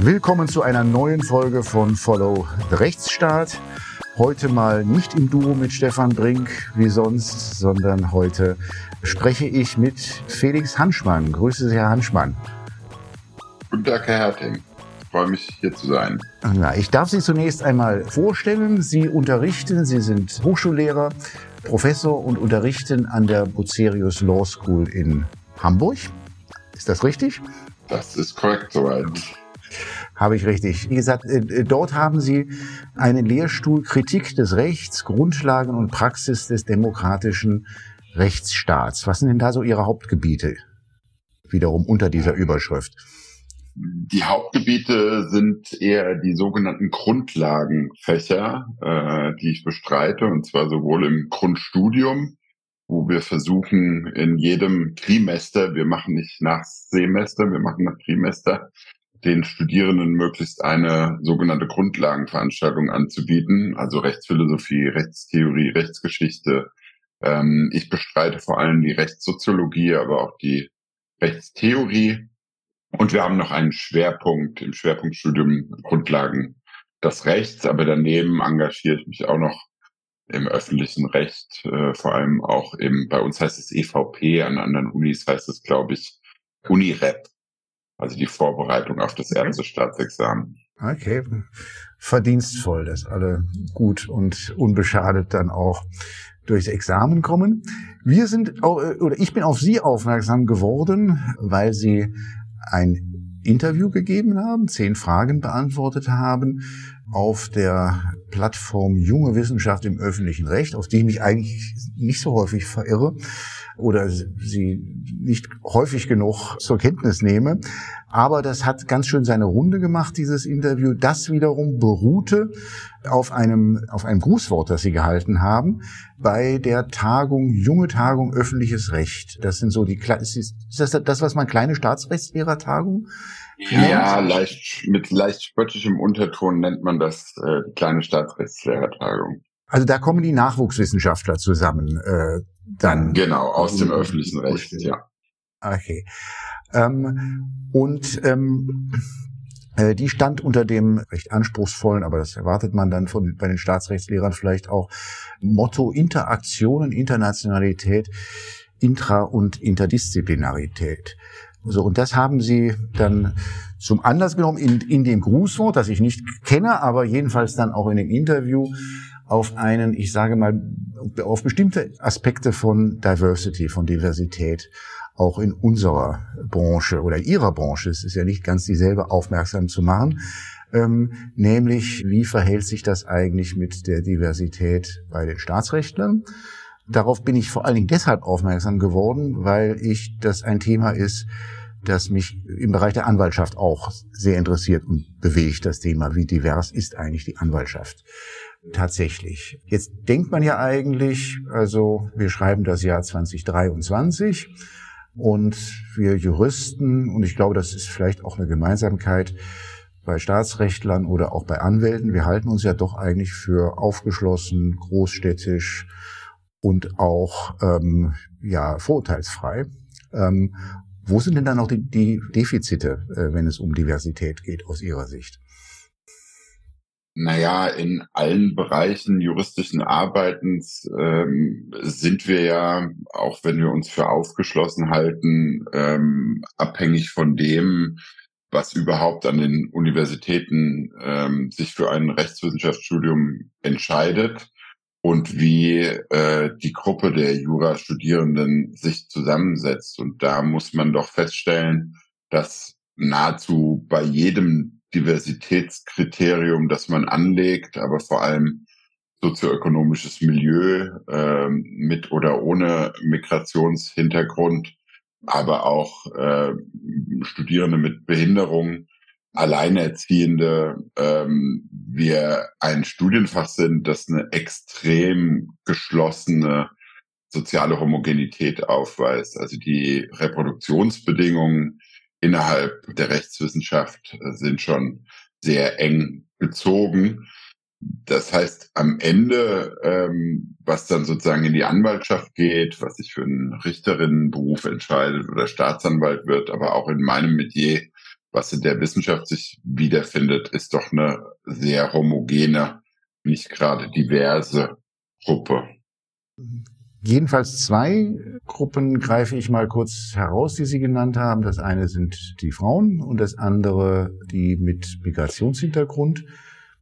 Willkommen zu einer neuen Folge von Follow the Rechtsstaat. Heute mal nicht im Duo mit Stefan Brink wie sonst, sondern heute spreche ich mit Felix Hanschmann. Grüße Sie, Herr Hanschmann. Guten Tag, Herr Herting. Ich freue mich, hier zu sein. Na, ich darf Sie zunächst einmal vorstellen. Sie unterrichten, Sie sind Hochschullehrer, Professor und unterrichten an der Bucerius Law School in Hamburg. Ist das richtig? Das ist korrekt soweit. Habe ich richtig. Wie gesagt, äh, äh, dort haben Sie einen Lehrstuhl Kritik des Rechts, Grundlagen und Praxis des demokratischen Rechtsstaats. Was sind denn da so Ihre Hauptgebiete? Wiederum unter dieser Überschrift. Die Hauptgebiete sind eher die sogenannten Grundlagenfächer, äh, die ich bestreite, und zwar sowohl im Grundstudium, wo wir versuchen, in jedem Trimester, wir machen nicht nach Semester, wir machen nach Trimester, den Studierenden möglichst eine sogenannte Grundlagenveranstaltung anzubieten, also Rechtsphilosophie, Rechtstheorie, Rechtsgeschichte. Ähm, ich bestreite vor allem die Rechtssoziologie, aber auch die Rechtstheorie. Und wir haben noch einen Schwerpunkt im Schwerpunktstudium Grundlagen des Rechts, aber daneben engagiere ich mich auch noch im öffentlichen Recht, äh, vor allem auch im, bei uns heißt es EVP, an anderen Unis heißt es, glaube ich, UniRep also die Vorbereitung auf das erste Staatsexamen. Okay, verdienstvoll, dass alle gut und unbeschadet dann auch durchs Examen kommen. Wir sind, oder ich bin auf Sie aufmerksam geworden, weil Sie ein Interview gegeben haben, zehn Fragen beantwortet haben auf der Plattform Junge Wissenschaft im öffentlichen Recht, auf die ich mich eigentlich nicht so häufig verirre oder sie nicht häufig genug zur Kenntnis nehme. Aber das hat ganz schön seine Runde gemacht, dieses Interview. Das wiederum beruhte auf einem, auf einem Grußwort, das Sie gehalten haben, bei der Tagung, junge Tagung öffentliches Recht. Das sind so die, ist das das, was man kleine Staatsrechtslehrertagung ja, leicht, mit leicht spöttischem Unterton nennt man das äh, kleine Staatsrechtslehrertagung. Also da kommen die Nachwuchswissenschaftler zusammen. Äh, dann. Genau, aus dem öffentlichen Recht, ja. Okay. Ähm, und ähm, äh, die stand unter dem recht anspruchsvollen, aber das erwartet man dann von, bei den Staatsrechtslehrern vielleicht auch, Motto Interaktionen, Internationalität, Intra- und Interdisziplinarität. So, und das haben sie dann zum Anlass genommen in, in dem Grußwort, das ich nicht kenne, aber jedenfalls dann auch in dem Interview auf einen, ich sage mal, auf bestimmte Aspekte von Diversity, von Diversität, auch in unserer Branche oder in ihrer Branche, es ist ja nicht ganz dieselbe, aufmerksam zu machen. Ähm, nämlich, wie verhält sich das eigentlich mit der Diversität bei den Staatsrechtlern? Darauf bin ich vor allen Dingen deshalb aufmerksam geworden, weil ich das ein Thema ist, das mich im Bereich der Anwaltschaft auch sehr interessiert und bewegt, das Thema, wie divers ist eigentlich die Anwaltschaft tatsächlich. Jetzt denkt man ja eigentlich, also wir schreiben das Jahr 2023 und wir Juristen, und ich glaube, das ist vielleicht auch eine Gemeinsamkeit bei Staatsrechtlern oder auch bei Anwälten, wir halten uns ja doch eigentlich für aufgeschlossen, großstädtisch, und auch ähm, ja vorurteilsfrei. Ähm, wo sind denn dann noch die, die Defizite, äh, wenn es um Diversität geht aus Ihrer Sicht? Naja, in allen Bereichen juristischen Arbeitens ähm, sind wir ja, auch wenn wir uns für aufgeschlossen halten, ähm, abhängig von dem, was überhaupt an den Universitäten ähm, sich für ein Rechtswissenschaftsstudium entscheidet und wie äh, die Gruppe der Jurastudierenden sich zusammensetzt. Und da muss man doch feststellen, dass nahezu bei jedem Diversitätskriterium, das man anlegt, aber vor allem sozioökonomisches Milieu äh, mit oder ohne Migrationshintergrund, aber auch äh, Studierende mit Behinderung, Alleinerziehende ähm, wir ein Studienfach sind, das eine extrem geschlossene soziale Homogenität aufweist. Also die Reproduktionsbedingungen innerhalb der Rechtswissenschaft sind schon sehr eng bezogen. Das heißt, am Ende, ähm, was dann sozusagen in die Anwaltschaft geht, was sich für einen Richterinnenberuf entscheidet oder Staatsanwalt wird, aber auch in meinem Metier was in der Wissenschaft sich wiederfindet, ist doch eine sehr homogene, nicht gerade diverse Gruppe. Jedenfalls zwei Gruppen greife ich mal kurz heraus, die Sie genannt haben. Das eine sind die Frauen und das andere die mit Migrationshintergrund.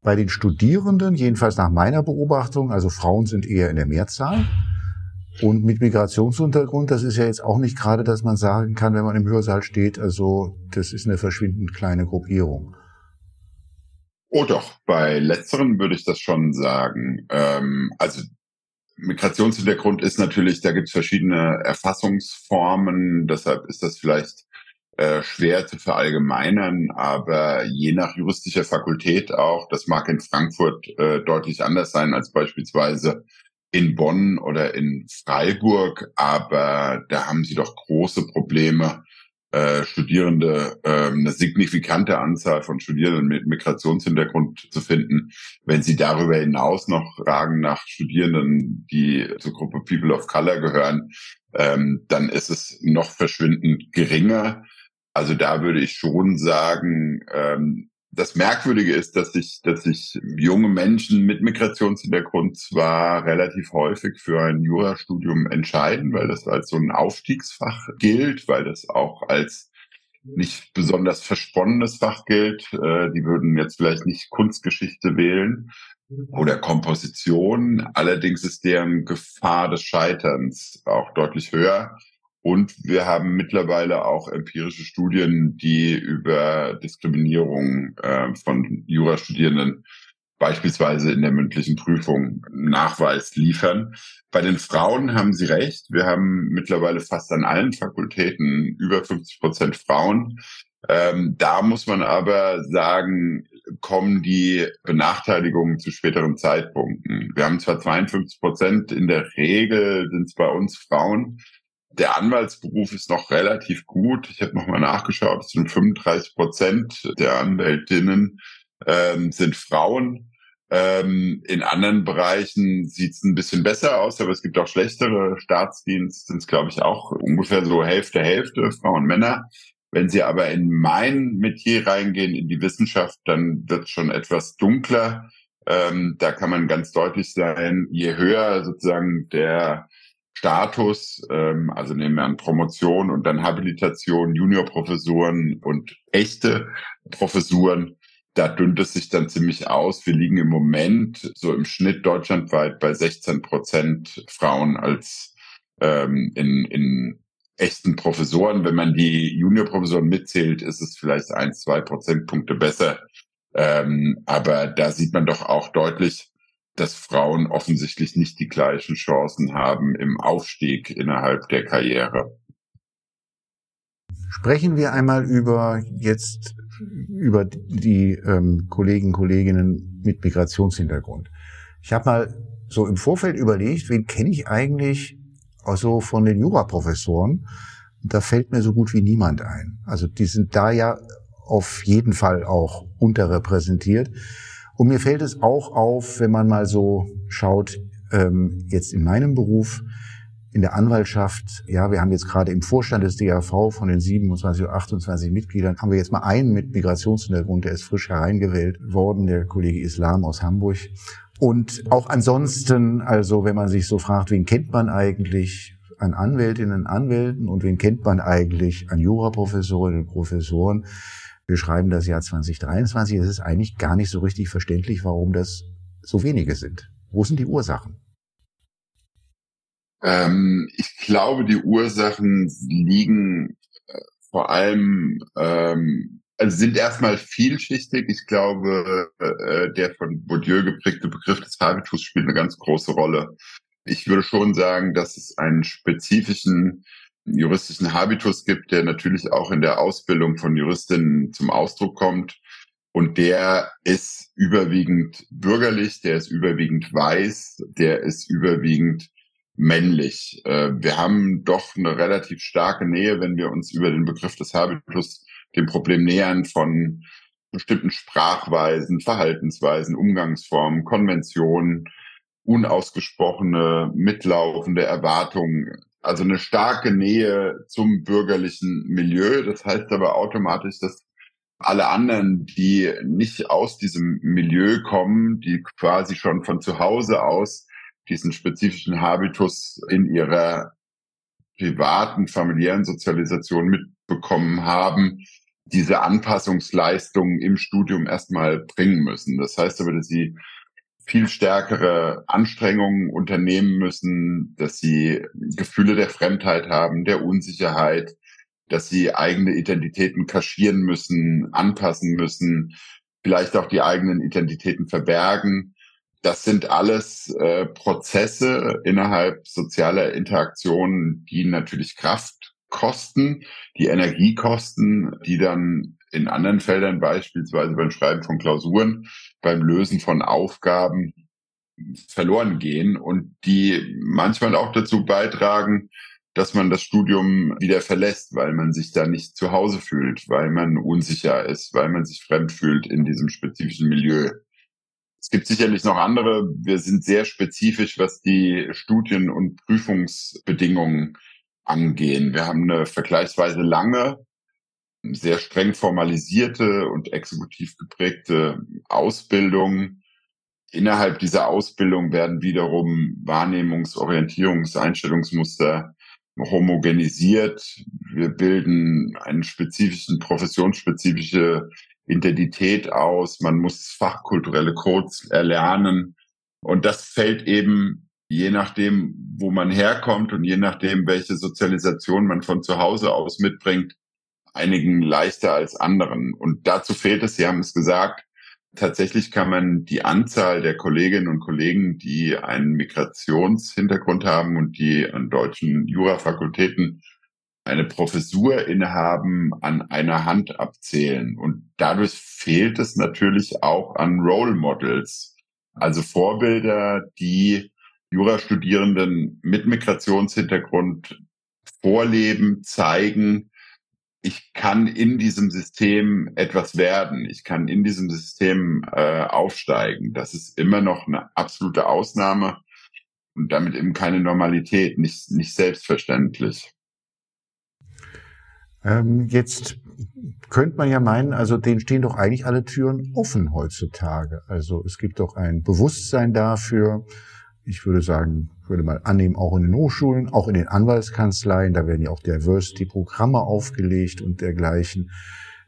Bei den Studierenden, jedenfalls nach meiner Beobachtung, also Frauen sind eher in der Mehrzahl. Und mit Migrationshintergrund, das ist ja jetzt auch nicht gerade, dass man sagen kann, wenn man im Hörsaal steht, also das ist eine verschwindend kleine Gruppierung. Oh doch, bei letzteren würde ich das schon sagen. Ähm, also Migrationshintergrund ist natürlich, da gibt es verschiedene Erfassungsformen, deshalb ist das vielleicht äh, schwer zu verallgemeinern, aber je nach juristischer Fakultät auch, das mag in Frankfurt äh, deutlich anders sein als beispielsweise in Bonn oder in Freiburg, aber da haben sie doch große Probleme, äh, Studierende, äh, eine signifikante Anzahl von Studierenden mit Migrationshintergrund zu finden. Wenn sie darüber hinaus noch fragen nach Studierenden, die zur Gruppe People of Color gehören, ähm, dann ist es noch verschwindend geringer. Also da würde ich schon sagen, ähm, das Merkwürdige ist, dass sich, dass sich junge Menschen mit Migrationshintergrund zwar relativ häufig für ein Jurastudium entscheiden, weil das als so ein Aufstiegsfach gilt, weil das auch als nicht besonders versponnenes Fach gilt. Äh, die würden jetzt vielleicht nicht Kunstgeschichte wählen oder Komposition. Allerdings ist deren Gefahr des Scheiterns auch deutlich höher und wir haben mittlerweile auch empirische Studien, die über Diskriminierung äh, von Jurastudierenden beispielsweise in der mündlichen Prüfung Nachweis liefern. Bei den Frauen haben Sie recht. Wir haben mittlerweile fast an allen Fakultäten über 50 Prozent Frauen. Ähm, da muss man aber sagen, kommen die Benachteiligungen zu späteren Zeitpunkten. Wir haben zwar 52 Prozent, in der Regel sind es bei uns Frauen, der Anwaltsberuf ist noch relativ gut. Ich habe nochmal nachgeschaut, es sind 35 Prozent der Anwältinnen ähm, sind Frauen. Ähm, in anderen Bereichen sieht es ein bisschen besser aus, aber es gibt auch schlechtere. Staatsdienst sind es, glaube ich, auch ungefähr so Hälfte, Hälfte, Frauen, Männer. Wenn Sie aber in mein Metier reingehen, in die Wissenschaft, dann wird es schon etwas dunkler. Ähm, da kann man ganz deutlich sein, je höher sozusagen der Status, ähm, also nehmen wir an Promotion und dann Habilitation, Juniorprofessuren und echte Professuren, da dünnt es sich dann ziemlich aus. Wir liegen im Moment so im Schnitt deutschlandweit bei 16 Prozent Frauen als ähm, in, in echten Professoren. Wenn man die Juniorprofessoren mitzählt, ist es vielleicht ein, zwei Prozentpunkte besser. Ähm, aber da sieht man doch auch deutlich, dass Frauen offensichtlich nicht die gleichen Chancen haben im Aufstieg innerhalb der Karriere. Sprechen wir einmal über jetzt über die ähm, Kollegen Kolleginnen mit Migrationshintergrund. Ich habe mal so im Vorfeld überlegt, wen kenne ich eigentlich also von den Juraprofessoren? Da fällt mir so gut wie niemand ein. Also die sind da ja auf jeden Fall auch unterrepräsentiert. Und mir fällt es auch auf, wenn man mal so schaut, ähm, jetzt in meinem Beruf, in der Anwaltschaft, ja, wir haben jetzt gerade im Vorstand des DAV von den 27 oder 28 Mitgliedern, haben wir jetzt mal einen mit Migrationshintergrund, der ist frisch hereingewählt worden, der Kollege Islam aus Hamburg. Und auch ansonsten, also wenn man sich so fragt, wen kennt man eigentlich an Anwältinnen, Anwälten und wen kennt man eigentlich an Juraprofessorinnen und Professoren, wir schreiben das Jahr 2023. Es ist eigentlich gar nicht so richtig verständlich, warum das so wenige sind. Wo sind die Ursachen? Ähm, ich glaube, die Ursachen liegen äh, vor allem, ähm, also sind erstmal vielschichtig. Ich glaube, äh, der von Bourdieu geprägte Begriff des Habitus spielt eine ganz große Rolle. Ich würde schon sagen, dass es einen spezifischen juristischen Habitus gibt, der natürlich auch in der Ausbildung von Juristinnen zum Ausdruck kommt. Und der ist überwiegend bürgerlich, der ist überwiegend weiß, der ist überwiegend männlich. Äh, wir haben doch eine relativ starke Nähe, wenn wir uns über den Begriff des Habitus dem Problem nähern von bestimmten Sprachweisen, Verhaltensweisen, Umgangsformen, Konventionen, unausgesprochene, mitlaufende Erwartungen also eine starke Nähe zum bürgerlichen Milieu. Das heißt aber automatisch, dass alle anderen, die nicht aus diesem Milieu kommen, die quasi schon von zu Hause aus diesen spezifischen Habitus in ihrer privaten, familiären Sozialisation mitbekommen haben, diese Anpassungsleistungen im Studium erstmal bringen müssen. Das heißt aber, dass sie viel stärkere Anstrengungen unternehmen müssen, dass sie Gefühle der Fremdheit haben, der Unsicherheit, dass sie eigene Identitäten kaschieren müssen, anpassen müssen, vielleicht auch die eigenen Identitäten verbergen. Das sind alles äh, Prozesse innerhalb sozialer Interaktionen, die natürlich Kraft kosten, die Energiekosten, die dann in anderen Feldern, beispielsweise beim Schreiben von Klausuren, beim Lösen von Aufgaben verloren gehen und die manchmal auch dazu beitragen, dass man das Studium wieder verlässt, weil man sich da nicht zu Hause fühlt, weil man unsicher ist, weil man sich fremd fühlt in diesem spezifischen Milieu. Es gibt sicherlich noch andere. Wir sind sehr spezifisch, was die Studien- und Prüfungsbedingungen angehen. Wir haben eine vergleichsweise lange, sehr streng formalisierte und exekutiv geprägte Ausbildung. Innerhalb dieser Ausbildung werden wiederum Wahrnehmungs-, Orientierungs-, Einstellungsmuster homogenisiert. Wir bilden einen spezifischen, professionsspezifische Identität aus. Man muss fachkulturelle Codes erlernen. Und das fällt eben je nachdem, wo man herkommt und je nachdem, welche Sozialisation man von zu Hause aus mitbringt, einigen leichter als anderen. Und dazu fehlt es, Sie haben es gesagt, Tatsächlich kann man die Anzahl der Kolleginnen und Kollegen, die einen Migrationshintergrund haben und die an deutschen Jurafakultäten eine Professur innehaben, an einer Hand abzählen. Und dadurch fehlt es natürlich auch an Role Models, also Vorbilder, die Jurastudierenden mit Migrationshintergrund vorleben, zeigen, ich kann in diesem System etwas werden, ich kann in diesem System äh, aufsteigen. Das ist immer noch eine absolute Ausnahme und damit eben keine Normalität, nicht, nicht selbstverständlich. Ähm, jetzt könnte man ja meinen, also denen stehen doch eigentlich alle Türen offen heutzutage. Also es gibt doch ein Bewusstsein dafür, ich würde sagen, würde mal annehmen, auch in den Hochschulen, auch in den Anwaltskanzleien, da werden ja auch Diversity-Programme aufgelegt und dergleichen.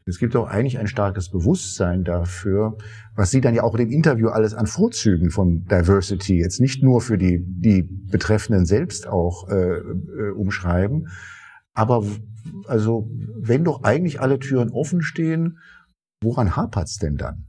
Es gibt auch eigentlich ein starkes Bewusstsein dafür, was Sie dann ja auch in dem Interview alles an Vorzügen von Diversity jetzt nicht nur für die, die Betreffenden selbst auch äh, äh, umschreiben, aber also wenn doch eigentlich alle Türen offen stehen, woran hapert's denn dann?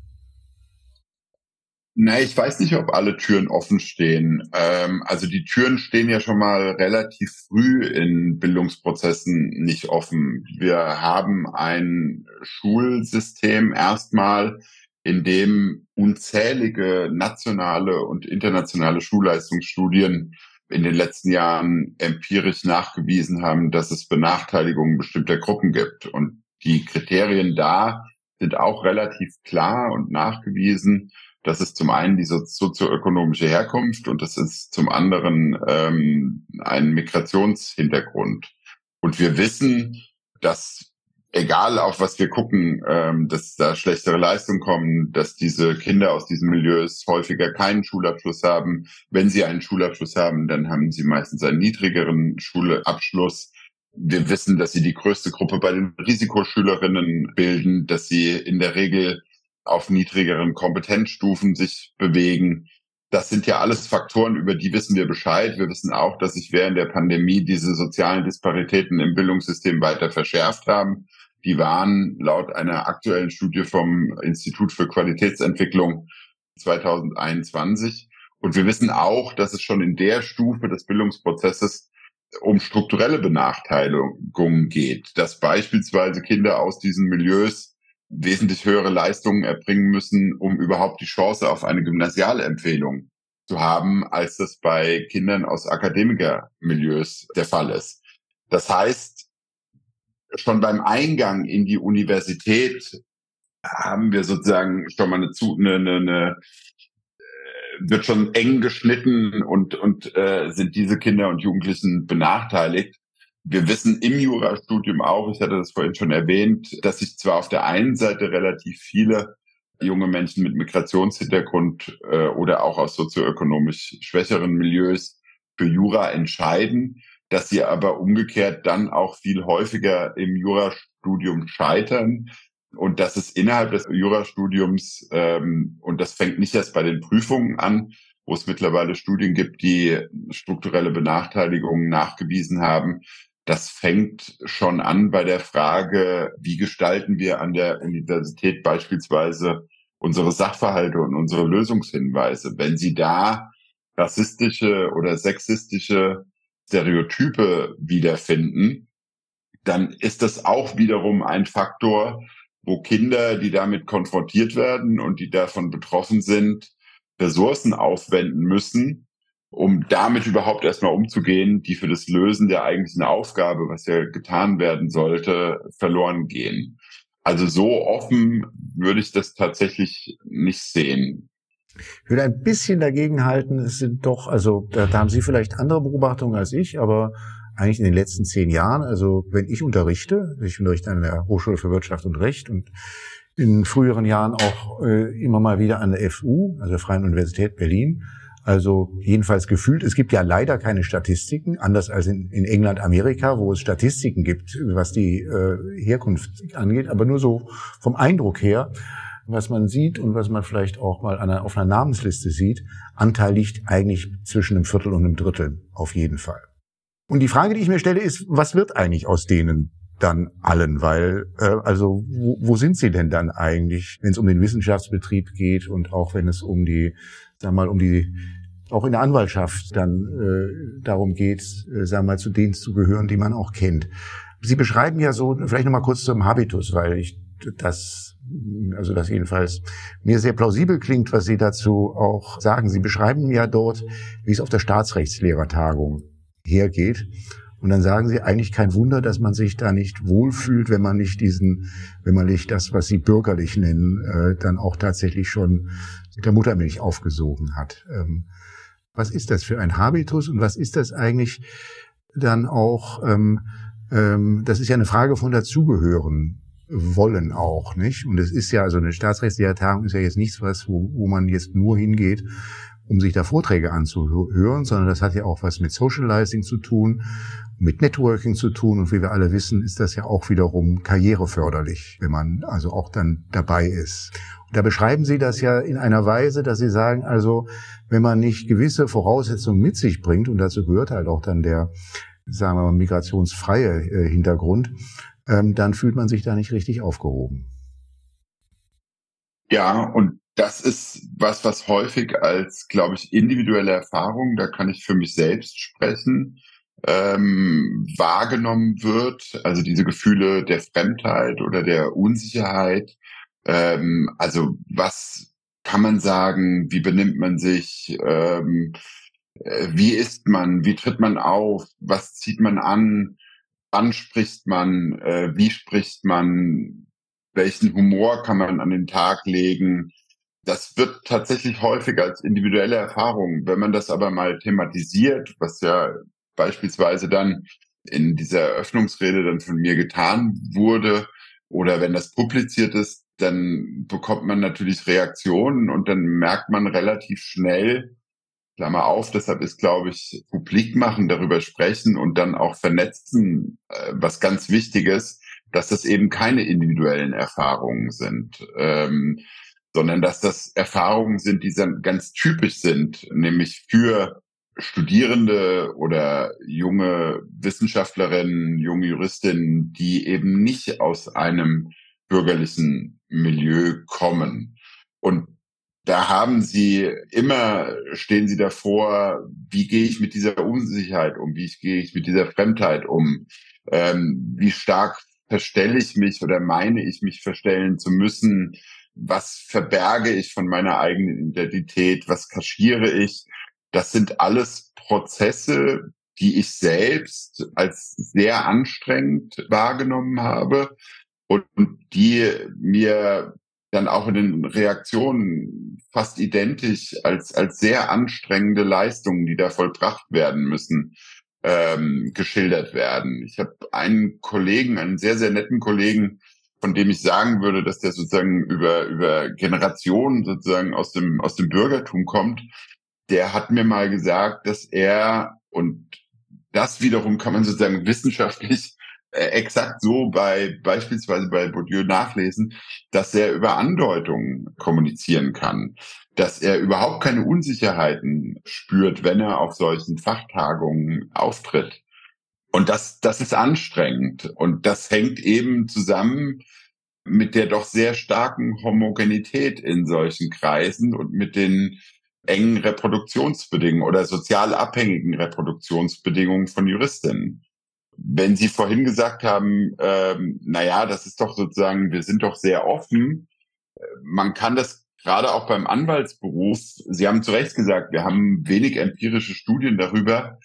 Na, ich weiß nicht, ob alle Türen offen stehen. Ähm, also die Türen stehen ja schon mal relativ früh in Bildungsprozessen nicht offen. Wir haben ein Schulsystem erstmal, in dem unzählige nationale und internationale Schulleistungsstudien in den letzten Jahren empirisch nachgewiesen haben, dass es Benachteiligungen bestimmter Gruppen gibt. Und die Kriterien da sind auch relativ klar und nachgewiesen. Das ist zum einen die sozioökonomische Herkunft und das ist zum anderen ähm, ein Migrationshintergrund. Und wir wissen, dass egal auf was wir gucken, ähm, dass da schlechtere Leistungen kommen, dass diese Kinder aus diesen Milieus häufiger keinen Schulabschluss haben. Wenn sie einen Schulabschluss haben, dann haben sie meistens einen niedrigeren Schulabschluss. Wir wissen, dass sie die größte Gruppe bei den Risikoschülerinnen bilden, dass sie in der Regel auf niedrigeren Kompetenzstufen sich bewegen. Das sind ja alles Faktoren, über die wissen wir Bescheid. Wir wissen auch, dass sich während der Pandemie diese sozialen Disparitäten im Bildungssystem weiter verschärft haben. Die waren laut einer aktuellen Studie vom Institut für Qualitätsentwicklung 2021. Und wir wissen auch, dass es schon in der Stufe des Bildungsprozesses um strukturelle Benachteiligungen geht, dass beispielsweise Kinder aus diesen Milieus wesentlich höhere Leistungen erbringen müssen, um überhaupt die Chance auf eine Gymnasialempfehlung zu haben, als das bei Kindern aus Akademikermilieus der Fall ist. Das heißt, schon beim Eingang in die Universität haben wir sozusagen schon mal eine, eine, eine äh, wird schon eng geschnitten und und äh, sind diese Kinder und Jugendlichen benachteiligt wir wissen im Jurastudium auch, ich hatte das vorhin schon erwähnt, dass sich zwar auf der einen Seite relativ viele junge Menschen mit Migrationshintergrund äh, oder auch aus sozioökonomisch schwächeren Milieus für Jura entscheiden, dass sie aber umgekehrt dann auch viel häufiger im Jurastudium scheitern. Und dass es innerhalb des Jurastudiums, ähm, und das fängt nicht erst bei den Prüfungen an, wo es mittlerweile Studien gibt, die strukturelle Benachteiligungen nachgewiesen haben, das fängt schon an bei der Frage, wie gestalten wir an der Universität beispielsweise unsere Sachverhalte und unsere Lösungshinweise. Wenn Sie da rassistische oder sexistische Stereotype wiederfinden, dann ist das auch wiederum ein Faktor, wo Kinder, die damit konfrontiert werden und die davon betroffen sind, Ressourcen aufwenden müssen, um damit überhaupt erstmal umzugehen, die für das Lösen der eigentlichen Aufgabe, was ja getan werden sollte, verloren gehen. Also so offen würde ich das tatsächlich nicht sehen. Ich würde ein bisschen dagegen halten, es sind doch, also da, da haben Sie vielleicht andere Beobachtungen als ich, aber eigentlich in den letzten zehn Jahren, also wenn ich unterrichte, ich unterrichte an der Hochschule für Wirtschaft und Recht und in früheren Jahren auch äh, immer mal wieder an der FU, also der Freien Universität Berlin. Also jedenfalls gefühlt, es gibt ja leider keine Statistiken, anders als in, in England, Amerika, wo es Statistiken gibt, was die äh, Herkunft angeht, aber nur so vom Eindruck her, was man sieht und was man vielleicht auch mal einer, auf einer Namensliste sieht, Anteil liegt eigentlich zwischen einem Viertel und einem Drittel, auf jeden Fall. Und die Frage, die ich mir stelle, ist, was wird eigentlich aus denen dann allen? Weil, äh, also wo, wo sind sie denn dann eigentlich, wenn es um den Wissenschaftsbetrieb geht und auch wenn es um die, sag mal, um die auch in der Anwaltschaft dann äh, darum geht, äh, sagen wir mal, zu denen zu gehören, die man auch kennt. Sie beschreiben ja so, vielleicht nochmal kurz zum Habitus, weil ich das, also das jedenfalls mir sehr plausibel klingt, was Sie dazu auch sagen. Sie beschreiben ja dort, wie es auf der Staatsrechtslehrertagung hergeht. Und dann sagen sie eigentlich kein Wunder, dass man sich da nicht wohlfühlt, wenn man nicht diesen, wenn man nicht das, was sie bürgerlich nennen, äh, dann auch tatsächlich schon mit der Muttermilch aufgesogen hat. Ähm, was ist das für ein Habitus und was ist das eigentlich dann auch? Ähm, ähm, das ist ja eine Frage von dazugehören wollen auch, nicht? Und es ist ja, also eine Staatsrechtslehrtagung ist ja jetzt nichts, was, wo, wo man jetzt nur hingeht, um sich da Vorträge anzuhören, sondern das hat ja auch was mit Socializing zu tun, mit Networking zu tun. Und wie wir alle wissen, ist das ja auch wiederum karriereförderlich, wenn man also auch dann dabei ist. Und da beschreiben Sie das ja in einer Weise, dass Sie sagen, also wenn man nicht gewisse Voraussetzungen mit sich bringt, und dazu gehört halt auch dann der, sagen wir mal, migrationsfreie äh, Hintergrund, ähm, dann fühlt man sich da nicht richtig aufgehoben. Ja, und das ist was, was häufig als, glaube ich, individuelle Erfahrung, da kann ich für mich selbst sprechen, ähm, wahrgenommen wird. Also diese Gefühle der Fremdheit oder der Unsicherheit. Ähm, also was kann man sagen? Wie benimmt man sich? Ähm, äh, wie ist man? Wie tritt man auf? Was zieht man an? Wann spricht man? Äh, wie spricht man? Welchen Humor kann man an den Tag legen? Das wird tatsächlich häufig als individuelle Erfahrung. Wenn man das aber mal thematisiert, was ja beispielsweise dann in dieser Eröffnungsrede dann von mir getan wurde, oder wenn das publiziert ist, dann bekommt man natürlich Reaktionen und dann merkt man relativ schnell, Klammer auf, deshalb ist, glaube ich, publik machen, darüber sprechen und dann auch vernetzen, äh, was ganz Wichtiges, dass das eben keine individuellen Erfahrungen sind. Ähm, sondern dass das Erfahrungen sind, die ganz typisch sind, nämlich für Studierende oder junge Wissenschaftlerinnen, junge Juristinnen, die eben nicht aus einem bürgerlichen Milieu kommen. Und da haben sie immer, stehen sie davor, wie gehe ich mit dieser Unsicherheit um, wie gehe ich mit dieser Fremdheit um, ähm, wie stark verstelle ich mich oder meine ich mich verstellen zu müssen, was verberge ich von meiner eigenen Identität, was kaschiere ich. Das sind alles Prozesse, die ich selbst als sehr anstrengend wahrgenommen habe und die mir dann auch in den Reaktionen fast identisch als, als sehr anstrengende Leistungen, die da vollbracht werden müssen, ähm, geschildert werden. Ich habe einen Kollegen, einen sehr, sehr netten Kollegen, von dem ich sagen würde, dass der sozusagen über, über Generationen sozusagen aus dem, aus dem Bürgertum kommt, der hat mir mal gesagt, dass er, und das wiederum kann man sozusagen wissenschaftlich äh, exakt so bei beispielsweise bei Bourdieu nachlesen, dass er über Andeutungen kommunizieren kann, dass er überhaupt keine Unsicherheiten spürt, wenn er auf solchen Fachtagungen auftritt. Und das, das ist anstrengend. Und das hängt eben zusammen mit der doch sehr starken Homogenität in solchen Kreisen und mit den engen Reproduktionsbedingungen oder sozial abhängigen Reproduktionsbedingungen von Juristinnen. Wenn Sie vorhin gesagt haben, ähm, na ja, das ist doch sozusagen, wir sind doch sehr offen. Man kann das gerade auch beim Anwaltsberuf, Sie haben zu Recht gesagt, wir haben wenig empirische Studien darüber.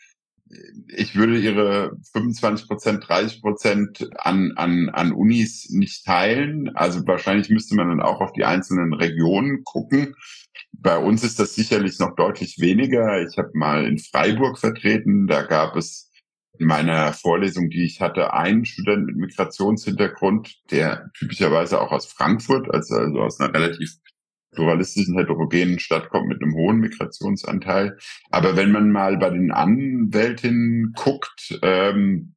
Ich würde Ihre 25 Prozent, 30 Prozent an, an, an Unis nicht teilen. Also wahrscheinlich müsste man dann auch auf die einzelnen Regionen gucken. Bei uns ist das sicherlich noch deutlich weniger. Ich habe mal in Freiburg vertreten. Da gab es in meiner Vorlesung, die ich hatte, einen Student mit Migrationshintergrund, der typischerweise auch aus Frankfurt, also, also aus einer relativ pluralistischen, heterogenen Stadt kommt mit einem hohen Migrationsanteil. Aber wenn man mal bei den Anwältinnen guckt, ähm,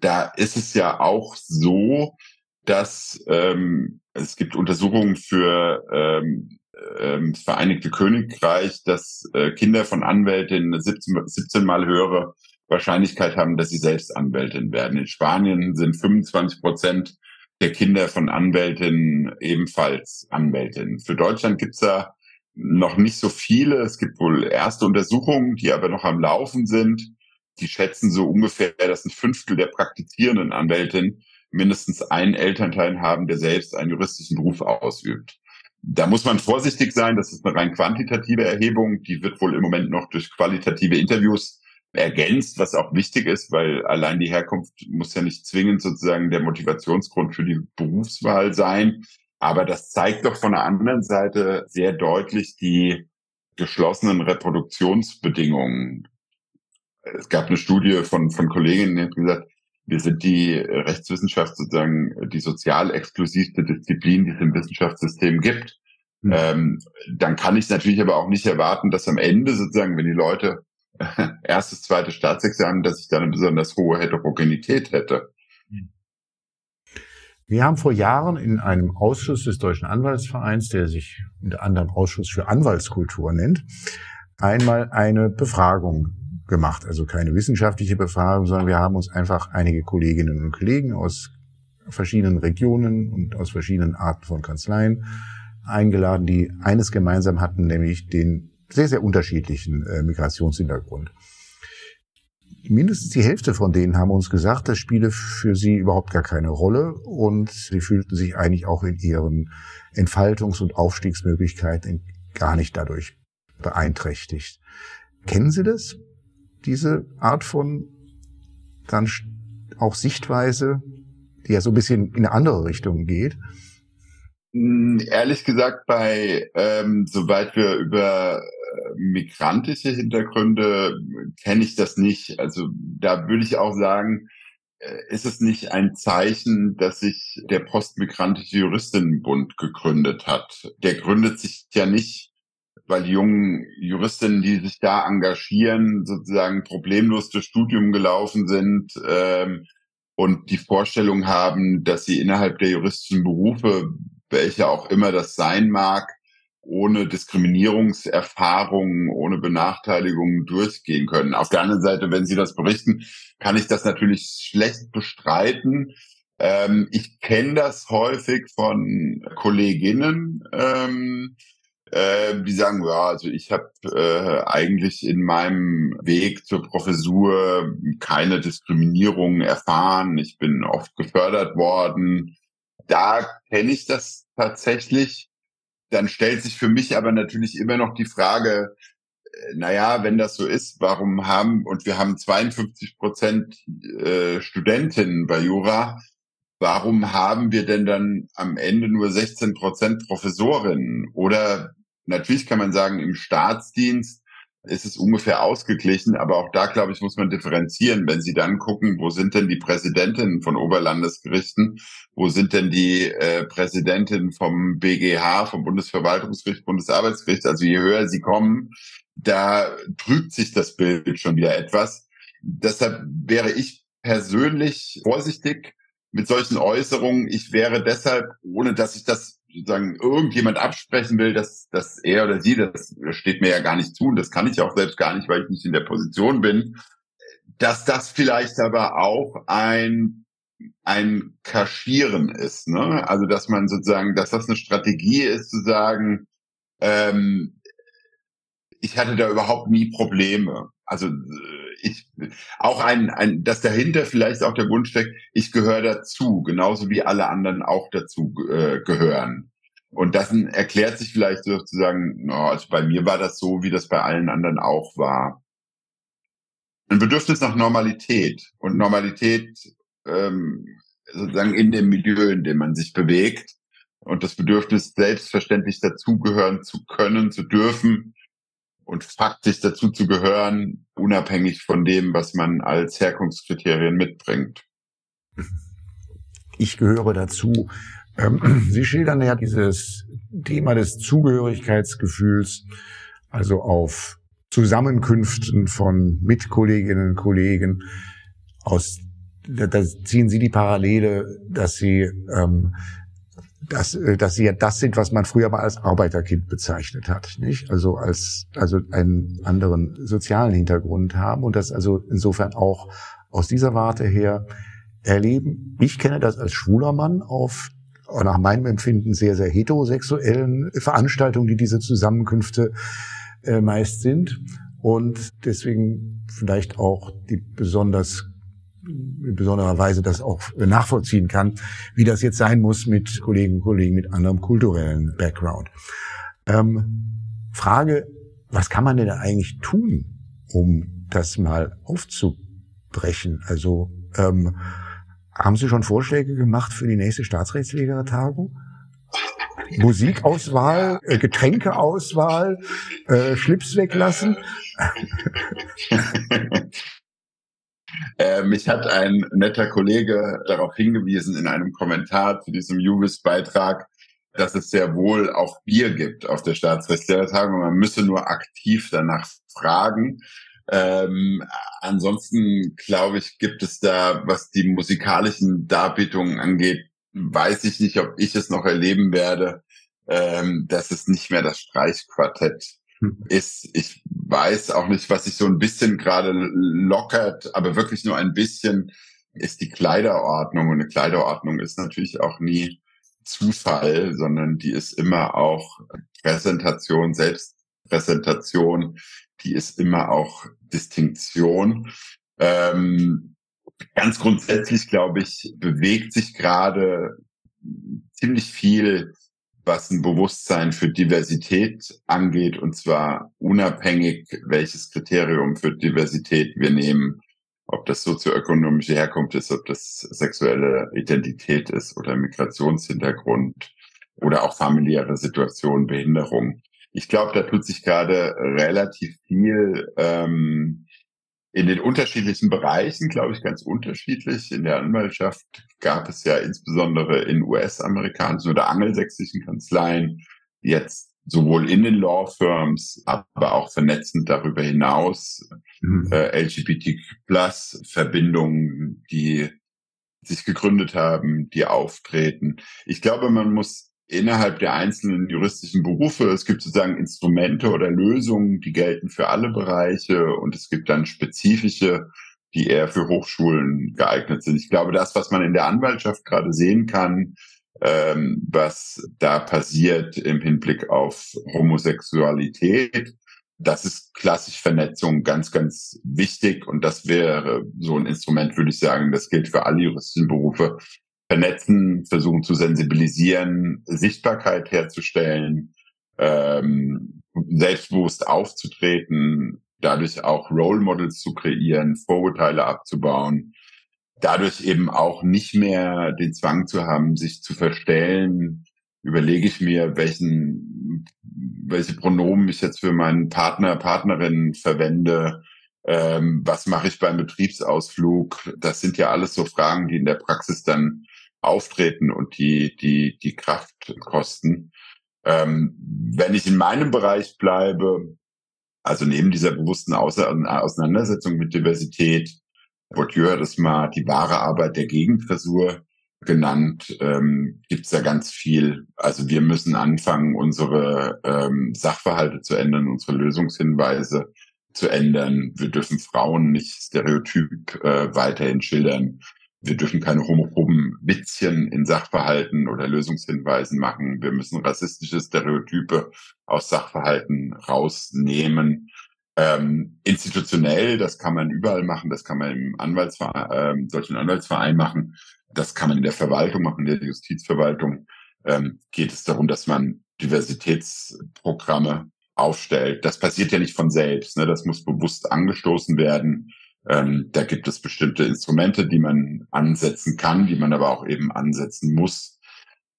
da ist es ja auch so, dass ähm, es gibt Untersuchungen für ähm, ähm, das Vereinigte Königreich, dass äh, Kinder von Anwältinnen 17, 17 Mal höhere Wahrscheinlichkeit haben, dass sie selbst Anwältin werden. In Spanien sind 25 Prozent der Kinder von Anwältinnen ebenfalls Anwältinnen. Für Deutschland gibt's da noch nicht so viele. Es gibt wohl erste Untersuchungen, die aber noch am Laufen sind. Die schätzen so ungefähr, dass ein Fünftel der praktizierenden Anwältinnen mindestens einen Elternteil haben, der selbst einen juristischen Beruf ausübt. Da muss man vorsichtig sein. Das ist eine rein quantitative Erhebung. Die wird wohl im Moment noch durch qualitative Interviews ergänzt, was auch wichtig ist, weil allein die Herkunft muss ja nicht zwingend sozusagen der Motivationsgrund für die Berufswahl sein. Aber das zeigt doch von der anderen Seite sehr deutlich die geschlossenen Reproduktionsbedingungen. Es gab eine Studie von, von Kolleginnen, die hat gesagt, wir sind die Rechtswissenschaft sozusagen die sozial exklusivste Disziplin, die es im Wissenschaftssystem gibt. Mhm. Ähm, dann kann ich natürlich aber auch nicht erwarten, dass am Ende sozusagen, wenn die Leute erstes, zweites Staatsexamen, dass ich da eine besonders hohe Heterogenität hätte. Wir haben vor Jahren in einem Ausschuss des Deutschen Anwaltsvereins, der sich unter anderem Ausschuss für Anwaltskultur nennt, einmal eine Befragung gemacht. Also keine wissenschaftliche Befragung, sondern wir haben uns einfach einige Kolleginnen und Kollegen aus verschiedenen Regionen und aus verschiedenen Arten von Kanzleien eingeladen, die eines gemeinsam hatten, nämlich den sehr, sehr unterschiedlichen äh, Migrationshintergrund. Mindestens die Hälfte von denen haben uns gesagt, das spiele für sie überhaupt gar keine Rolle und sie fühlten sich eigentlich auch in ihren Entfaltungs- und Aufstiegsmöglichkeiten gar nicht dadurch beeinträchtigt. Kennen Sie das? Diese Art von dann auch Sichtweise, die ja so ein bisschen in eine andere Richtung geht? Hm, ehrlich gesagt, bei ähm, soweit wir über migrantische Hintergründe kenne ich das nicht. Also da würde ich auch sagen, äh, ist es nicht ein Zeichen, dass sich der Postmigrantische Juristinnenbund gegründet hat. Der gründet sich ja nicht, weil die jungen Juristinnen, die sich da engagieren, sozusagen problemlos durchs Studium gelaufen sind ähm, und die Vorstellung haben, dass sie innerhalb der juristischen Berufe, welche auch immer das sein mag, ohne Diskriminierungserfahrungen, ohne Benachteiligungen durchgehen können. Auf der anderen Seite, wenn Sie das berichten, kann ich das natürlich schlecht bestreiten. Ähm, ich kenne das häufig von Kolleginnen, ähm, äh, die sagen, ja, also ich habe äh, eigentlich in meinem Weg zur Professur keine Diskriminierung erfahren. Ich bin oft gefördert worden. Da kenne ich das tatsächlich dann stellt sich für mich aber natürlich immer noch die Frage, äh, naja, wenn das so ist, warum haben, und wir haben 52 Prozent äh, Studentinnen bei Jura, warum haben wir denn dann am Ende nur 16 Prozent Professorinnen? Oder natürlich kann man sagen, im Staatsdienst ist es ungefähr ausgeglichen. Aber auch da, glaube ich, muss man differenzieren. Wenn Sie dann gucken, wo sind denn die Präsidentinnen von Oberlandesgerichten? Wo sind denn die äh, Präsidentinnen vom BGH, vom Bundesverwaltungsgericht, Bundesarbeitsgericht? Also je höher sie kommen, da trübt sich das Bild schon wieder etwas. Deshalb wäre ich persönlich vorsichtig mit solchen Äußerungen. Ich wäre deshalb, ohne dass ich das sozusagen irgendjemand absprechen will, dass, dass er oder sie, das steht mir ja gar nicht zu und das kann ich auch selbst gar nicht, weil ich nicht in der Position bin, dass das vielleicht aber auch ein ein Kaschieren ist, ne? Also dass man sozusagen, dass das eine Strategie ist, zu sagen, ähm, ich hatte da überhaupt nie Probleme. Also ich auch ein, ein, dass dahinter vielleicht auch der Wunsch steckt, ich gehöre dazu, genauso wie alle anderen auch dazu äh, gehören. Und das erklärt sich vielleicht sozusagen, no, also bei mir war das so, wie das bei allen anderen auch war. Ein Bedürfnis nach Normalität und Normalität ähm, sozusagen in dem Milieu, in dem man sich bewegt und das Bedürfnis, selbstverständlich dazugehören zu können, zu dürfen, und faktisch dazu zu gehören, unabhängig von dem, was man als Herkunftskriterien mitbringt. Ich gehöre dazu. Ähm, Sie schildern ja dieses Thema des Zugehörigkeitsgefühls, also auf Zusammenkünften von Mitkolleginnen und Kollegen aus da ziehen Sie die Parallele, dass Sie ähm, dass, äh, dass sie ja das sind, was man früher mal als Arbeiterkind bezeichnet hat, nicht? Also als, also einen anderen sozialen Hintergrund haben und das also insofern auch aus dieser Warte her erleben. Ich kenne das als schwuler Mann auf nach meinem Empfinden sehr, sehr heterosexuellen Veranstaltungen, die diese Zusammenkünfte äh, meist sind. Und deswegen vielleicht auch die besonders in besonderer Weise das auch nachvollziehen kann, wie das jetzt sein muss mit Kollegen und Kollegen mit anderem kulturellen Background. Ähm, Frage, was kann man denn eigentlich tun, um das mal aufzubrechen? Also ähm, haben Sie schon Vorschläge gemacht für die nächste Staatsrechtslehrer-Tagung? Musikauswahl, äh, Getränkeauswahl, äh, Schlips weglassen? Äh, mich hat ein netter Kollege darauf hingewiesen in einem Kommentar zu diesem Juvis-Beitrag, dass es sehr wohl auch Bier gibt auf der Staatsrechtslehrer-Tagung. Man müsse nur aktiv danach fragen. Ähm, ansonsten glaube ich, gibt es da, was die musikalischen Darbietungen angeht, weiß ich nicht, ob ich es noch erleben werde, ähm, dass es nicht mehr das Streichquartett. ist. Ich weiß auch nicht, was sich so ein bisschen gerade lockert, aber wirklich nur ein bisschen, ist die Kleiderordnung. Und eine Kleiderordnung ist natürlich auch nie Zufall, sondern die ist immer auch Präsentation, Selbstpräsentation, die ist immer auch Distinktion. Ähm, ganz grundsätzlich, glaube ich, bewegt sich gerade ziemlich viel was ein Bewusstsein für Diversität angeht, und zwar unabhängig, welches Kriterium für Diversität wir nehmen, ob das sozioökonomische Herkunft ist, ob das sexuelle Identität ist oder Migrationshintergrund oder auch familiäre Situation, Behinderung. Ich glaube, da tut sich gerade relativ viel ähm, in den unterschiedlichen Bereichen, glaube ich, ganz unterschiedlich. In der Anwaltschaft gab es ja insbesondere in US-amerikanischen oder angelsächsischen Kanzleien jetzt sowohl in den Law Firms, aber auch vernetzend darüber hinaus mhm. äh, LGBTQ Plus Verbindungen, die sich gegründet haben, die auftreten. Ich glaube, man muss innerhalb der einzelnen juristischen Berufe. Es gibt sozusagen Instrumente oder Lösungen, die gelten für alle Bereiche und es gibt dann spezifische, die eher für Hochschulen geeignet sind. Ich glaube, das, was man in der Anwaltschaft gerade sehen kann, ähm, was da passiert im Hinblick auf Homosexualität, das ist klassisch Vernetzung ganz, ganz wichtig und das wäre so ein Instrument, würde ich sagen, das gilt für alle juristischen Berufe, vernetzen, versuchen zu sensibilisieren, Sichtbarkeit herzustellen, ähm, selbstbewusst aufzutreten, dadurch auch Role Models zu kreieren, Vorurteile abzubauen, dadurch eben auch nicht mehr den Zwang zu haben, sich zu verstellen, überlege ich mir, welchen welche Pronomen ich jetzt für meinen Partner, Partnerin verwende, ähm, was mache ich beim Betriebsausflug. Das sind ja alles so Fragen, die in der Praxis dann auftreten und die, die, die Kraft kosten. Ähm, wenn ich in meinem Bereich bleibe, also neben dieser bewussten Auseinandersetzung mit Diversität, Bourdieu hat es mal die wahre Arbeit der Gegenfrisur genannt, ähm, gibt es da ganz viel. Also wir müssen anfangen, unsere ähm, Sachverhalte zu ändern, unsere Lösungshinweise zu ändern. Wir dürfen Frauen nicht stereotyp äh, weiterhin schildern. Wir dürfen keine homophoben Witzchen in Sachverhalten oder Lösungshinweisen machen. Wir müssen rassistische Stereotype aus Sachverhalten rausnehmen. Ähm, institutionell, das kann man überall machen, das kann man im Anwaltsverein, äh, deutschen Anwaltsverein machen, das kann man in der Verwaltung machen, in der Justizverwaltung. Ähm, geht es darum, dass man Diversitätsprogramme aufstellt. Das passiert ja nicht von selbst. Ne? Das muss bewusst angestoßen werden. Ähm, da gibt es bestimmte Instrumente, die man ansetzen kann, die man aber auch eben ansetzen muss.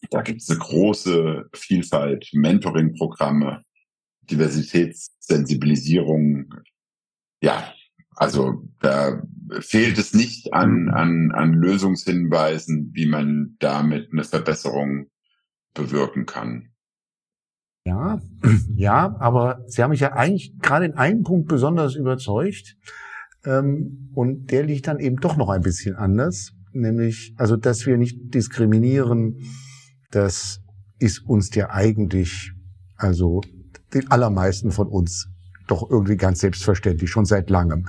Da gibt es eine große Vielfalt, Mentoring-Programme, Diversitätssensibilisierung. Ja, also da fehlt es nicht an, an, an Lösungshinweisen, wie man damit eine Verbesserung bewirken kann. Ja, ja, aber Sie haben mich ja eigentlich gerade in einem Punkt besonders überzeugt. Ähm, und der liegt dann eben doch noch ein bisschen anders. Nämlich, also, dass wir nicht diskriminieren, das ist uns ja eigentlich, also den allermeisten von uns doch irgendwie ganz selbstverständlich, schon seit langem.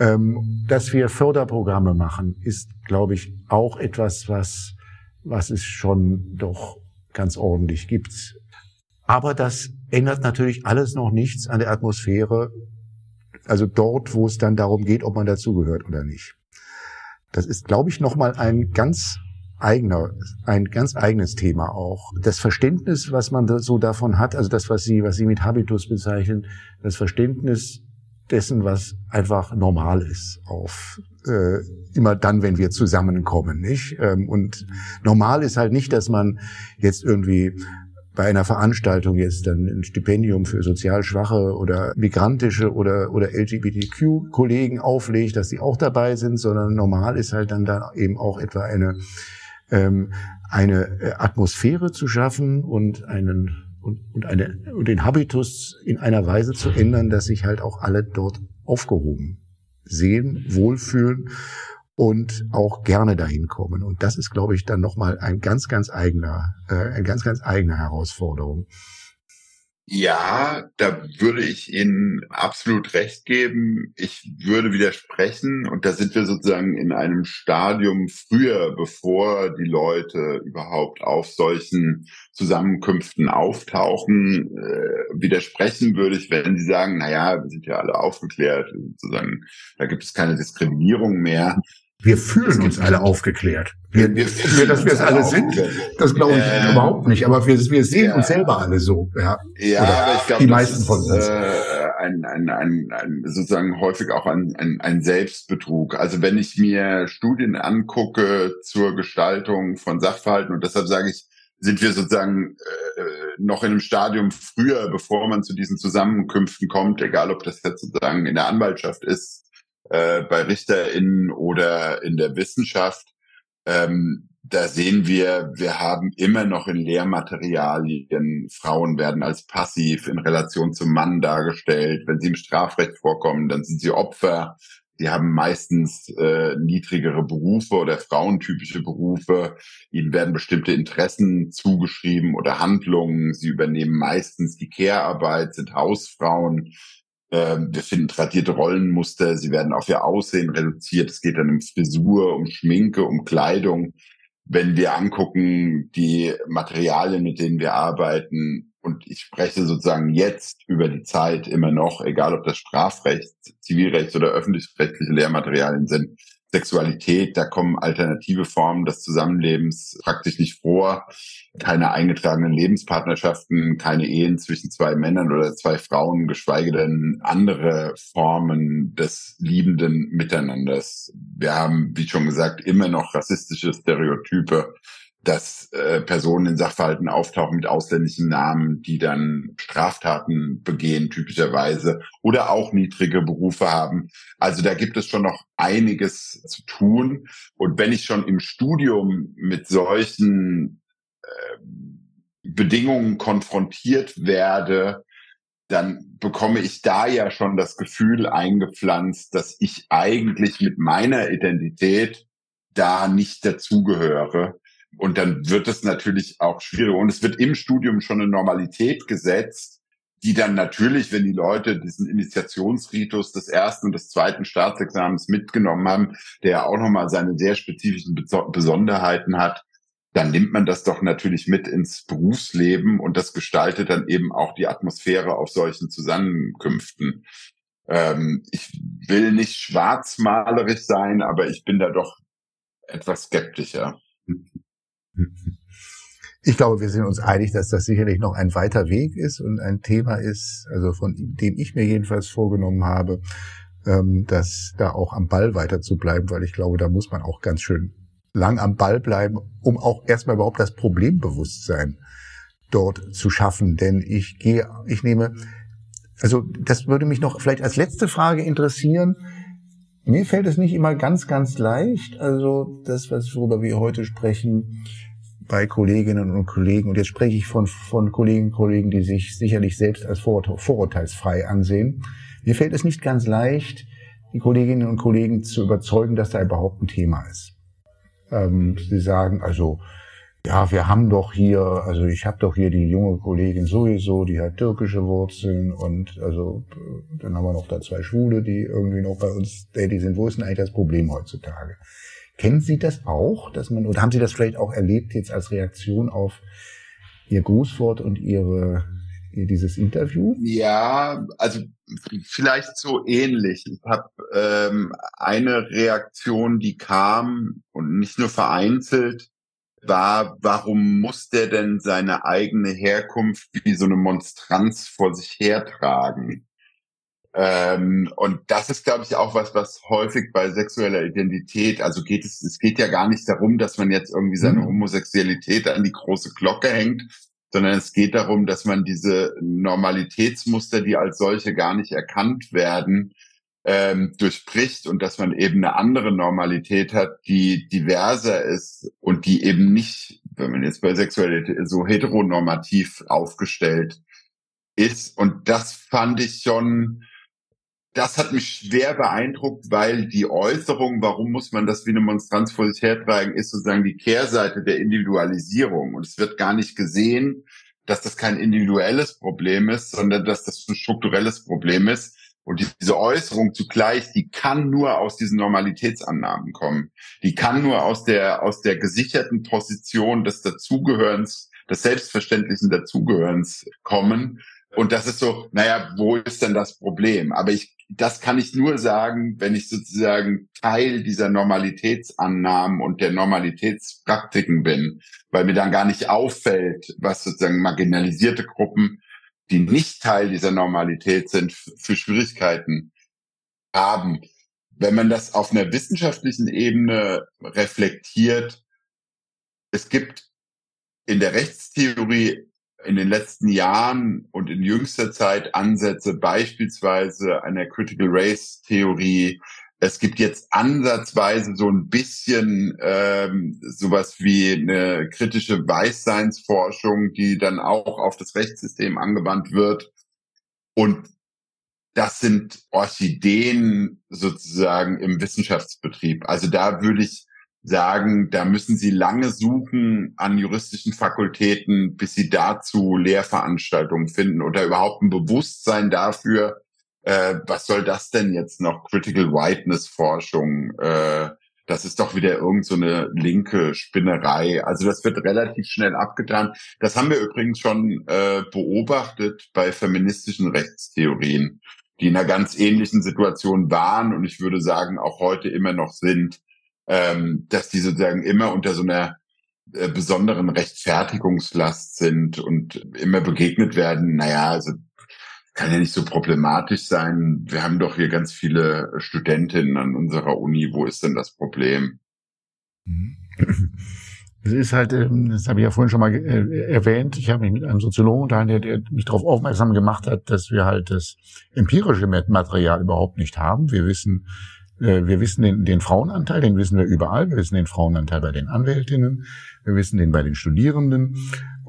Ähm, dass wir Förderprogramme machen, ist, glaube ich, auch etwas, was, was es schon doch ganz ordentlich gibt. Aber das ändert natürlich alles noch nichts an der Atmosphäre also dort, wo es dann darum geht, ob man dazugehört oder nicht. Das ist, glaube ich, nochmal ein ganz eigener, ein ganz eigenes Thema auch. Das Verständnis, was man so davon hat, also das, was Sie, was Sie mit Habitus bezeichnen, das Verständnis dessen, was einfach normal ist, auf äh, immer dann, wenn wir zusammenkommen, nicht? Ähm, und normal ist halt nicht, dass man jetzt irgendwie bei einer Veranstaltung jetzt dann ein Stipendium für sozial schwache oder migrantische oder, oder LGBTQ-Kollegen auflegt, dass sie auch dabei sind, sondern normal ist halt dann da eben auch etwa eine, ähm, eine äh, Atmosphäre zu schaffen und einen und, und, eine, und den Habitus in einer Weise zu ändern, dass sich halt auch alle dort aufgehoben sehen, wohlfühlen und auch gerne dahin kommen. Und das ist, glaube ich, dann nochmal ein ganz, ganz eigener, äh, eine ganz, ganz eigene Herausforderung. Ja, da würde ich Ihnen absolut recht geben. Ich würde widersprechen und da sind wir sozusagen in einem Stadium früher, bevor die Leute überhaupt auf solchen Zusammenkünften auftauchen. Äh, widersprechen würde ich, wenn Sie sagen, na ja, wir sind ja alle aufgeklärt, sozusagen, da gibt es keine Diskriminierung mehr. Wir fühlen uns alle aufgeklärt. Wir, wir, wir dass wir es alle sind, das glaube ich äh, überhaupt nicht. Aber wir, wir sehen ja. uns selber alle so. Ja, ja aber ich glaube, die meisten ist, von uns. Äh, ein, ein, ein, ein, sozusagen häufig auch ein, ein, ein Selbstbetrug. Also wenn ich mir Studien angucke zur Gestaltung von Sachverhalten, und deshalb sage ich, sind wir sozusagen äh, noch in einem Stadium früher, bevor man zu diesen Zusammenkünften kommt, egal ob das jetzt sozusagen in der Anwaltschaft ist, äh, bei RichterInnen oder in der Wissenschaft, ähm, da sehen wir, wir haben immer noch in Lehrmaterialien, Frauen werden als passiv in Relation zum Mann dargestellt. Wenn sie im Strafrecht vorkommen, dann sind sie Opfer. Die haben meistens äh, niedrigere Berufe oder frauentypische Berufe. Ihnen werden bestimmte Interessen zugeschrieben oder Handlungen. Sie übernehmen meistens die Care-Arbeit, sind Hausfrauen. Ähm, wir finden tradierte Rollenmuster, sie werden auf ihr Aussehen reduziert. Es geht dann um Frisur, um Schminke, um Kleidung. Wenn wir angucken, die Materialien, mit denen wir arbeiten, und ich spreche sozusagen jetzt über die Zeit immer noch, egal ob das Strafrecht, Zivilrecht oder öffentlich-rechtliche Lehrmaterialien sind, Sexualität, da kommen alternative Formen des Zusammenlebens praktisch nicht vor. Keine eingetragenen Lebenspartnerschaften, keine Ehen zwischen zwei Männern oder zwei Frauen, geschweige denn andere Formen des liebenden Miteinanders. Wir haben, wie schon gesagt, immer noch rassistische Stereotype. Dass äh, Personen in Sachverhalten auftauchen mit ausländischen Namen, die dann Straftaten begehen typischerweise oder auch niedrige Berufe haben. Also da gibt es schon noch einiges zu tun. Und wenn ich schon im Studium mit solchen äh, Bedingungen konfrontiert werde, dann bekomme ich da ja schon das Gefühl eingepflanzt, dass ich eigentlich mit meiner Identität da nicht dazugehöre. Und dann wird es natürlich auch schwierig. Und es wird im Studium schon eine Normalität gesetzt, die dann natürlich, wenn die Leute diesen Initiationsritus des ersten und des zweiten Staatsexamens mitgenommen haben, der auch nochmal seine sehr spezifischen Besonderheiten hat, dann nimmt man das doch natürlich mit ins Berufsleben und das gestaltet dann eben auch die Atmosphäre auf solchen Zusammenkünften. Ähm, ich will nicht schwarzmalerisch sein, aber ich bin da doch etwas skeptischer. Ich glaube, wir sind uns einig, dass das sicherlich noch ein weiter Weg ist und ein Thema ist, also von dem ich mir jedenfalls vorgenommen habe, ähm, dass da auch am Ball weiter zu bleiben, weil ich glaube, da muss man auch ganz schön lang am Ball bleiben, um auch erstmal überhaupt das Problembewusstsein dort zu schaffen. Denn ich gehe, ich nehme, also das würde mich noch vielleicht als letzte Frage interessieren. Mir fällt es nicht immer ganz, ganz leicht. Also das, was worüber wir heute sprechen, bei Kolleginnen und Kollegen, und jetzt spreche ich von, von Kolleginnen und Kollegen, die sich sicherlich selbst als vorurteilsfrei ansehen. Mir fällt es nicht ganz leicht, die Kolleginnen und Kollegen zu überzeugen, dass da überhaupt ein Thema ist. Ähm, sie sagen also, ja, wir haben doch hier, also ich habe doch hier die junge Kollegin sowieso, die hat türkische Wurzeln und also dann haben wir noch da zwei Schwule, die irgendwie noch bei uns tätig sind. Wo ist denn eigentlich das Problem heutzutage? Kennen Sie das auch, dass man, oder haben Sie das vielleicht auch erlebt jetzt als Reaktion auf Ihr Grußwort und Ihre, dieses Interview? Ja, also vielleicht so ähnlich. Ich habe ähm, eine Reaktion, die kam und nicht nur vereinzelt, war, warum muss der denn seine eigene Herkunft wie so eine Monstranz vor sich hertragen? Ähm, und das ist, glaube ich, auch was, was häufig bei sexueller Identität, also geht es, es geht ja gar nicht darum, dass man jetzt irgendwie seine mhm. Homosexualität an die große Glocke hängt, sondern es geht darum, dass man diese Normalitätsmuster, die als solche gar nicht erkannt werden, ähm, durchbricht und dass man eben eine andere Normalität hat, die diverser ist und die eben nicht, wenn man jetzt bei Sexualität so heteronormativ aufgestellt ist. Und das fand ich schon, das hat mich schwer beeindruckt, weil die Äußerung, warum muss man das wie eine Monstranz vor sich hertragen, ist sozusagen die Kehrseite der Individualisierung. Und es wird gar nicht gesehen, dass das kein individuelles Problem ist, sondern dass das ein strukturelles Problem ist. Und diese Äußerung zugleich, die kann nur aus diesen Normalitätsannahmen kommen. Die kann nur aus der, aus der gesicherten Position des Dazugehörens, des selbstverständlichen Dazugehörens kommen. Und das ist so, naja, wo ist denn das Problem? Aber ich, das kann ich nur sagen, wenn ich sozusagen Teil dieser Normalitätsannahmen und der Normalitätspraktiken bin, weil mir dann gar nicht auffällt, was sozusagen marginalisierte Gruppen die nicht Teil dieser Normalität sind, für Schwierigkeiten haben. Wenn man das auf einer wissenschaftlichen Ebene reflektiert, es gibt in der Rechtstheorie in den letzten Jahren und in jüngster Zeit Ansätze beispielsweise einer Critical Race Theorie, es gibt jetzt ansatzweise so ein bisschen ähm, sowas wie eine kritische Weißseinsforschung, die dann auch auf das Rechtssystem angewandt wird. Und das sind Orchideen sozusagen im Wissenschaftsbetrieb. Also da würde ich sagen, da müssen Sie lange suchen an juristischen Fakultäten, bis Sie dazu Lehrveranstaltungen finden oder überhaupt ein Bewusstsein dafür, äh, was soll das denn jetzt noch? Critical Whiteness Forschung, äh, das ist doch wieder irgend so eine linke Spinnerei. Also das wird relativ schnell abgetan. Das haben wir übrigens schon äh, beobachtet bei feministischen Rechtstheorien, die in einer ganz ähnlichen Situation waren und ich würde sagen auch heute immer noch sind, ähm, dass die sozusagen immer unter so einer äh, besonderen Rechtfertigungslast sind und immer begegnet werden. Naja, also kann ja nicht so problematisch sein. Wir haben doch hier ganz viele Studentinnen an unserer Uni. Wo ist denn das Problem? Mhm. Es ist halt, ähm, das habe ich ja vorhin schon mal äh, erwähnt, ich habe mich mit einem Soziologen unterhalten, der, mich darauf aufmerksam gemacht hat, dass wir halt das empirische Material überhaupt nicht haben. Wir wissen, äh, wir wissen den, den Frauenanteil, den wissen wir überall. Wir wissen den Frauenanteil bei den Anwältinnen, wir wissen den bei den Studierenden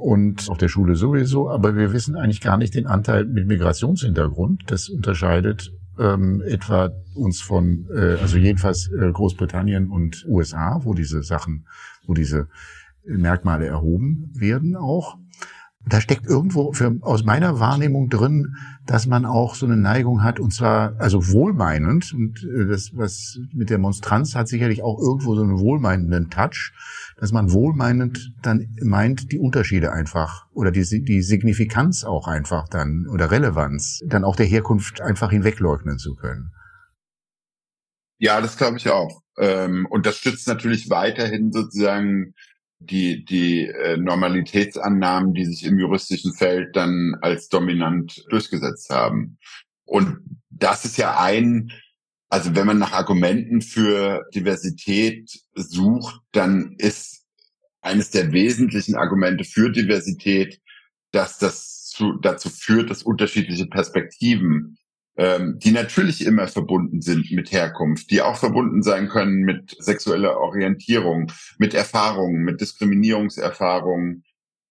und auf der Schule sowieso, aber wir wissen eigentlich gar nicht den Anteil mit Migrationshintergrund. Das unterscheidet ähm, etwa uns von, äh, also jedenfalls äh, Großbritannien und USA, wo diese Sachen, wo diese Merkmale erhoben werden auch. Da steckt irgendwo für, aus meiner Wahrnehmung drin, dass man auch so eine Neigung hat, und zwar also wohlmeinend, und äh, das, was mit der Monstranz hat sicherlich auch irgendwo so einen wohlmeinenden Touch, dass man wohlmeinend dann meint, die Unterschiede einfach oder die, die Signifikanz auch einfach dann oder Relevanz dann auch der Herkunft einfach hinwegleugnen zu können. Ja, das glaube ich auch. Ähm, und das stützt natürlich weiterhin sozusagen die, die äh, Normalitätsannahmen, die sich im juristischen Feld dann als dominant durchgesetzt haben. Und das ist ja ein also wenn man nach Argumenten für Diversität sucht, dann ist eines der wesentlichen Argumente für Diversität, dass das zu, dazu führt, dass unterschiedliche Perspektiven, ähm, die natürlich immer verbunden sind mit Herkunft, die auch verbunden sein können mit sexueller Orientierung, mit Erfahrungen, mit Diskriminierungserfahrungen,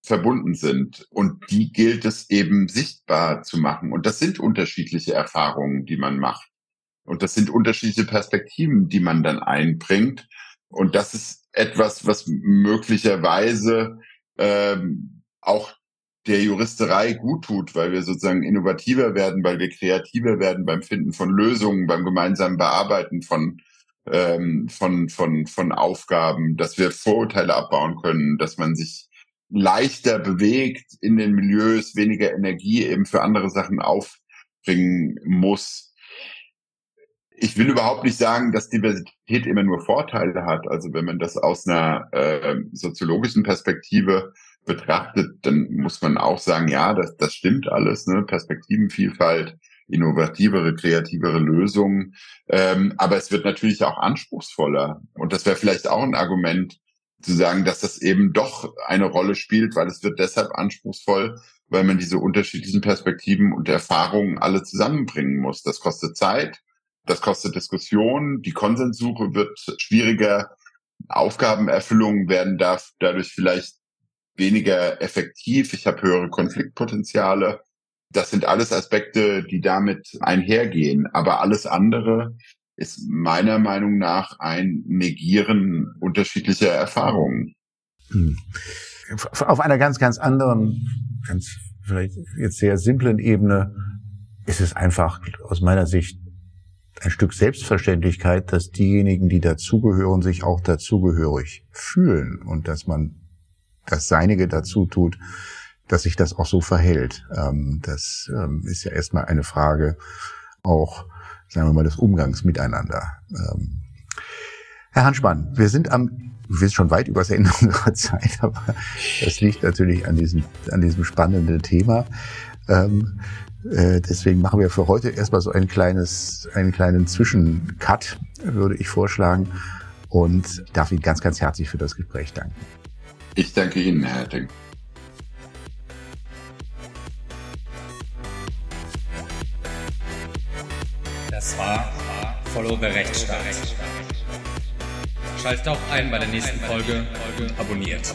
verbunden sind. Und die gilt es eben sichtbar zu machen. Und das sind unterschiedliche Erfahrungen, die man macht. Und das sind unterschiedliche Perspektiven, die man dann einbringt. Und das ist etwas, was möglicherweise ähm, auch der Juristerei gut tut, weil wir sozusagen innovativer werden, weil wir kreativer werden beim Finden von Lösungen, beim gemeinsamen Bearbeiten von ähm, von von von Aufgaben, dass wir Vorurteile abbauen können, dass man sich leichter bewegt in den Milieus, weniger Energie eben für andere Sachen aufbringen muss ich will überhaupt nicht sagen, dass Diversität immer nur Vorteile hat. Also wenn man das aus einer äh, soziologischen Perspektive betrachtet, dann muss man auch sagen, ja, das, das stimmt alles, ne? Perspektivenvielfalt, innovativere, kreativere Lösungen. Ähm, aber es wird natürlich auch anspruchsvoller. Und das wäre vielleicht auch ein Argument zu sagen, dass das eben doch eine Rolle spielt, weil es wird deshalb anspruchsvoll, weil man diese unterschiedlichen Perspektiven und Erfahrungen alle zusammenbringen muss. Das kostet Zeit, das kostet Diskussion. Die Konsenssuche wird schwieriger. Aufgabenerfüllungen werden da, dadurch vielleicht weniger effektiv. Ich habe höhere Konfliktpotenziale. Das sind alles Aspekte, die damit einhergehen. Aber alles andere ist meiner Meinung nach ein Negieren unterschiedlicher Erfahrungen. Hm. Auf einer ganz, ganz anderen, ganz vielleicht jetzt sehr simplen Ebene ist es einfach aus meiner Sicht ein Stück Selbstverständlichkeit, dass diejenigen, die dazugehören, sich auch dazugehörig fühlen und dass man das Seinige dazu tut, dass sich das auch so verhält. Ähm, das ähm, ist ja erstmal eine Frage auch, sagen wir mal, des Umgangs miteinander. Ähm, Herr Hansmann, wir sind am wir sind schon weit über das Ende unserer Zeit, aber das liegt natürlich an diesem, an diesem spannenden Thema. Äh, deswegen machen wir für heute erstmal so ein kleines, einen kleinen Zwischencut, würde ich vorschlagen. Und darf Ihnen ganz, ganz herzlich für das Gespräch danken. Ich danke Ihnen, Herr Herting. Das war Follow the Rechtsstaat. Schaltet auch ein bei der nächsten Folge und abonniert.